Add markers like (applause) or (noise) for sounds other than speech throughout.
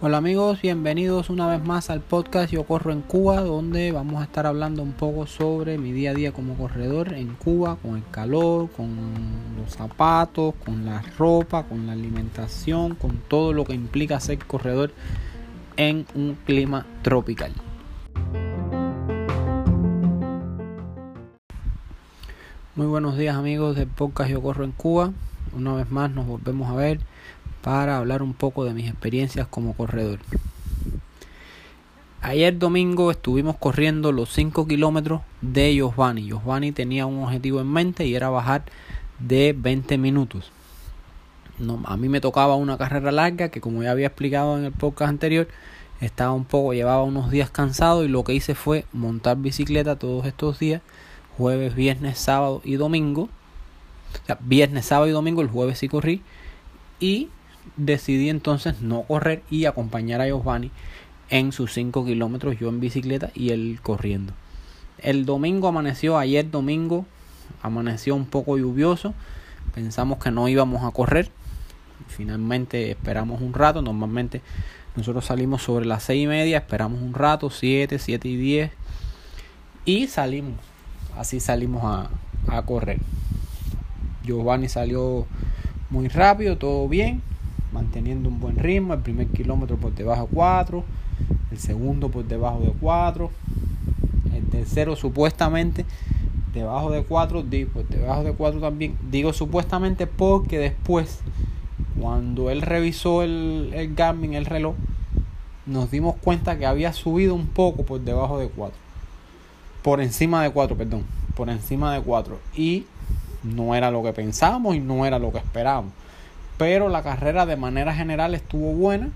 Hola amigos, bienvenidos una vez más al podcast Yo Corro en Cuba, donde vamos a estar hablando un poco sobre mi día a día como corredor en Cuba, con el calor, con los zapatos, con la ropa, con la alimentación, con todo lo que implica ser corredor en un clima tropical. Muy buenos días amigos del podcast Yo Corro en Cuba. Una vez más nos volvemos a ver para hablar un poco de mis experiencias como corredor. Ayer domingo estuvimos corriendo los 5 kilómetros de Giovanni. Giovanni tenía un objetivo en mente y era bajar de 20 minutos. No, a mí me tocaba una carrera larga que como ya había explicado en el podcast anterior, estaba un poco, llevaba unos días cansado y lo que hice fue montar bicicleta todos estos días, jueves, viernes, sábado y domingo. Viernes, sábado y domingo, el jueves sí corrí. Y decidí entonces no correr y acompañar a Giovanni en sus 5 kilómetros, yo en bicicleta y él corriendo. El domingo amaneció, ayer domingo amaneció un poco lluvioso, pensamos que no íbamos a correr, finalmente esperamos un rato, normalmente nosotros salimos sobre las 6 y media, esperamos un rato, 7, 7 y 10 y salimos, así salimos a, a correr. Giovanni salió muy rápido, todo bien, manteniendo un buen ritmo. El primer kilómetro por debajo de 4, el segundo por debajo de 4, el tercero supuestamente debajo de 4, pues debajo de 4 también. Digo supuestamente porque después, cuando él revisó el, el Garmin, el reloj, nos dimos cuenta que había subido un poco por debajo de 4. Por encima de 4, perdón. Por encima de 4. Y no era lo que pensábamos y no era lo que esperábamos pero la carrera de manera general estuvo buena.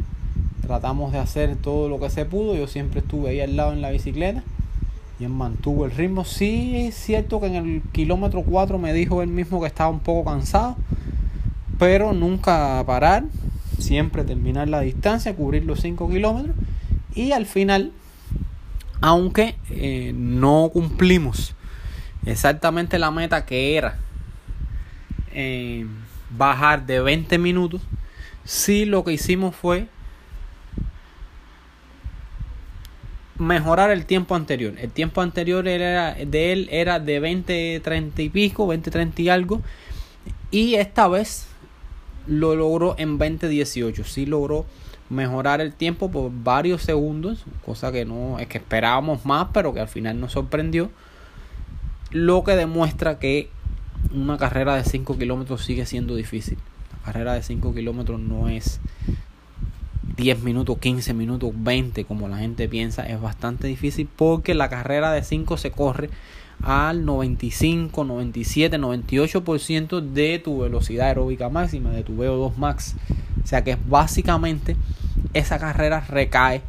Tratamos de hacer todo lo que se pudo. Yo siempre estuve ahí al lado en la bicicleta y él mantuvo el ritmo. Sí, es cierto que en el kilómetro 4 me dijo él mismo que estaba un poco cansado, pero nunca parar, siempre terminar la distancia, cubrir los 5 kilómetros y al final, aunque eh, no cumplimos exactamente la meta que era. Eh, bajar de 20 minutos, si lo que hicimos fue mejorar el tiempo anterior. El tiempo anterior era, de él era de 20, 30 y pico, 20, 30 y algo. Y esta vez lo logró en 20, 18. Sí logró mejorar el tiempo por varios segundos, cosa que no es que esperábamos más, pero que al final nos sorprendió. Lo que demuestra que una carrera de 5 kilómetros sigue siendo difícil. La carrera de 5 kilómetros no es 10 minutos, 15 minutos, 20 como la gente piensa. Es bastante difícil porque la carrera de 5 se corre al 95, 97, 98% de tu velocidad aeróbica máxima, de tu VO2 max. O sea que básicamente esa carrera recae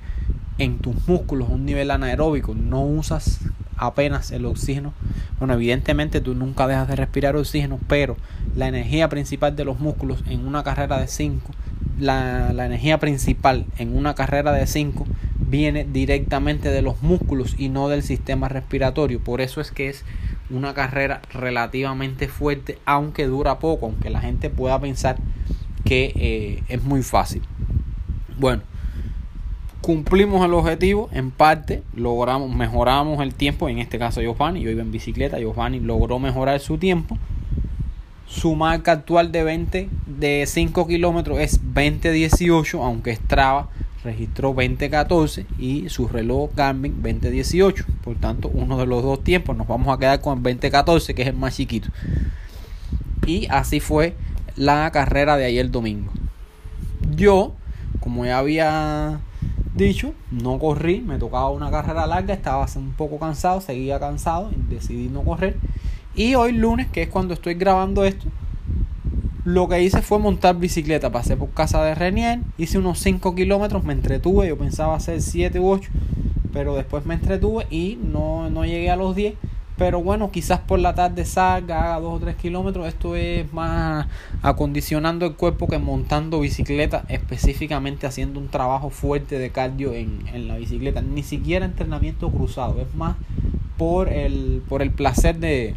en tus músculos un nivel anaeróbico. No usas apenas el oxígeno. Bueno, evidentemente tú nunca dejas de respirar oxígeno, pero la energía principal de los músculos en una carrera de 5, la, la, energía principal en una carrera de 5 viene directamente de los músculos y no del sistema respiratorio. Por eso es que es una carrera relativamente fuerte, aunque dura poco, aunque la gente pueda pensar que eh, es muy fácil. Bueno, cumplimos el objetivo en parte, logramos, mejoramos el tiempo, en este caso Giovanni, yo iba en bicicleta, Giovanni logró mejorar su tiempo. Su marca actual de 20, de 5 kilómetros es 20.18, aunque Strava registró 20.14 y su reloj Garmin 20.18. Por tanto, uno de los dos tiempos nos vamos a quedar con el 20.14, que es el más chiquito. Y así fue la carrera de ayer domingo. Yo, como ya había Dicho, no corrí, me tocaba una carrera larga, estaba un poco cansado, seguía cansado, decidí no correr. Y hoy lunes, que es cuando estoy grabando esto, lo que hice fue montar bicicleta. Pasé por casa de Renier, hice unos 5 kilómetros, me entretuve, yo pensaba hacer 7 u 8, pero después me entretuve y no, no llegué a los 10 pero bueno, quizás por la tarde salga, haga dos o tres kilómetros. Esto es más acondicionando el cuerpo que montando bicicleta, específicamente haciendo un trabajo fuerte de cardio en, en la bicicleta. Ni siquiera entrenamiento cruzado, es más por el, por el placer de,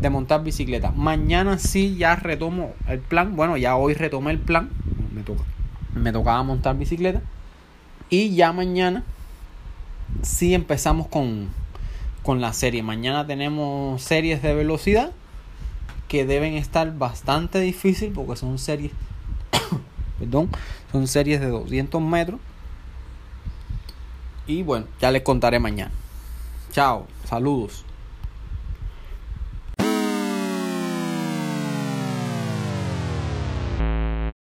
de montar bicicleta. Mañana sí ya retomo el plan. Bueno, ya hoy retomé el plan. Me, toca, me tocaba montar bicicleta. Y ya mañana sí empezamos con, con la serie. Mañana tenemos series de velocidad que deben estar bastante difícil porque son series (coughs) perdón son series de 200 metros y bueno ya les contaré mañana chao saludos